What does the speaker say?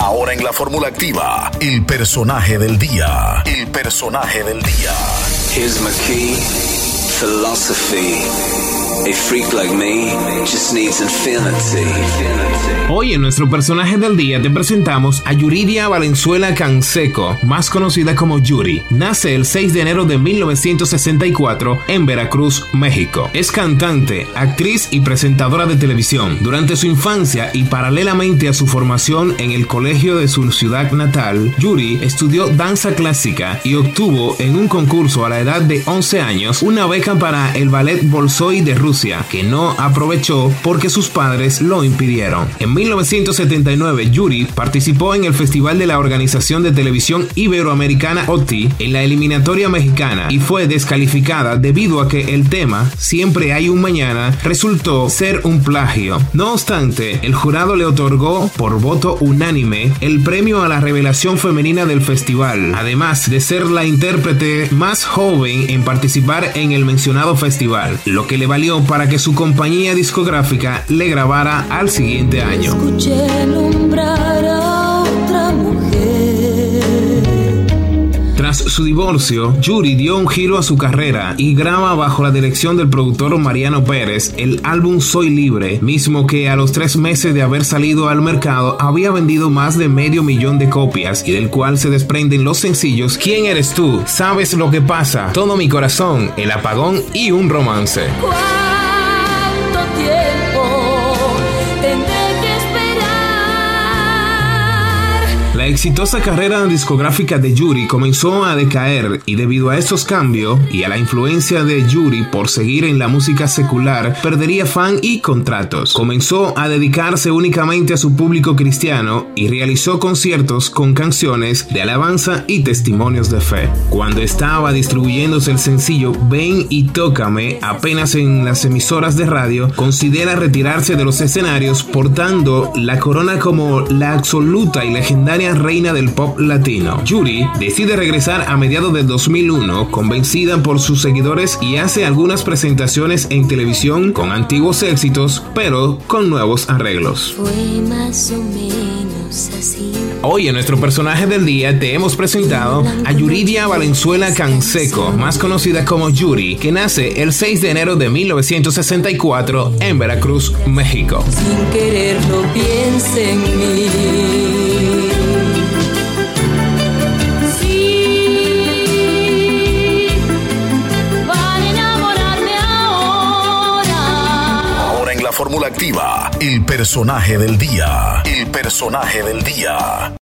Ahora en la fórmula activa, el personaje del día. El personaje del día. Here's my key, philosophy. A freak like me just needs infinity. Hoy en nuestro personaje del día te presentamos a Yuridia Valenzuela Canseco, más conocida como Yuri. Nace el 6 de enero de 1964 en Veracruz, México. Es cantante, actriz y presentadora de televisión. Durante su infancia y paralelamente a su formación en el colegio de su ciudad natal, Yuri estudió danza clásica y obtuvo en un concurso a la edad de 11 años una beca para el ballet Bolshoi de Rusia, que no aprovechó porque sus padres lo impidieron. En 1979, Yuri participó en el Festival de la Organización de Televisión Iberoamericana OTI en la eliminatoria mexicana y fue descalificada debido a que el tema Siempre hay un mañana resultó ser un plagio. No obstante, el jurado le otorgó por voto unánime el premio a la revelación femenina del festival, además de ser la intérprete más joven en participar en el mencionado festival, lo que le valió para que su compañía discográfica le grabara al siguiente año. Su divorcio, Yuri dio un giro a su carrera y graba bajo la dirección del productor Mariano Pérez el álbum Soy Libre, mismo que a los tres meses de haber salido al mercado había vendido más de medio millón de copias y del cual se desprenden los sencillos ¿Quién eres tú? ¿Sabes lo que pasa? Todo mi corazón, El apagón y un romance. ¿Cuánto tiempo La exitosa carrera discográfica de Yuri comenzó a decaer y debido a estos cambios y a la influencia de Yuri por seguir en la música secular, perdería fan y contratos. Comenzó a dedicarse únicamente a su público cristiano y realizó conciertos con canciones de alabanza y testimonios de fe. Cuando estaba distribuyéndose el sencillo Ven y Tócame apenas en las emisoras de radio, considera retirarse de los escenarios portando la corona como la absoluta y legendaria reina del pop latino. Yuri decide regresar a mediados del 2001 convencida por sus seguidores y hace algunas presentaciones en televisión con antiguos éxitos pero con nuevos arreglos. Fue más o menos así. Hoy en nuestro personaje del día te hemos presentado a Yuridia Valenzuela Canseco, más conocida como Yuri, que nace el 6 de enero de 1964 en Veracruz, México. Sin quererlo piense en mí. Fórmula activa, el personaje del día. El personaje del día.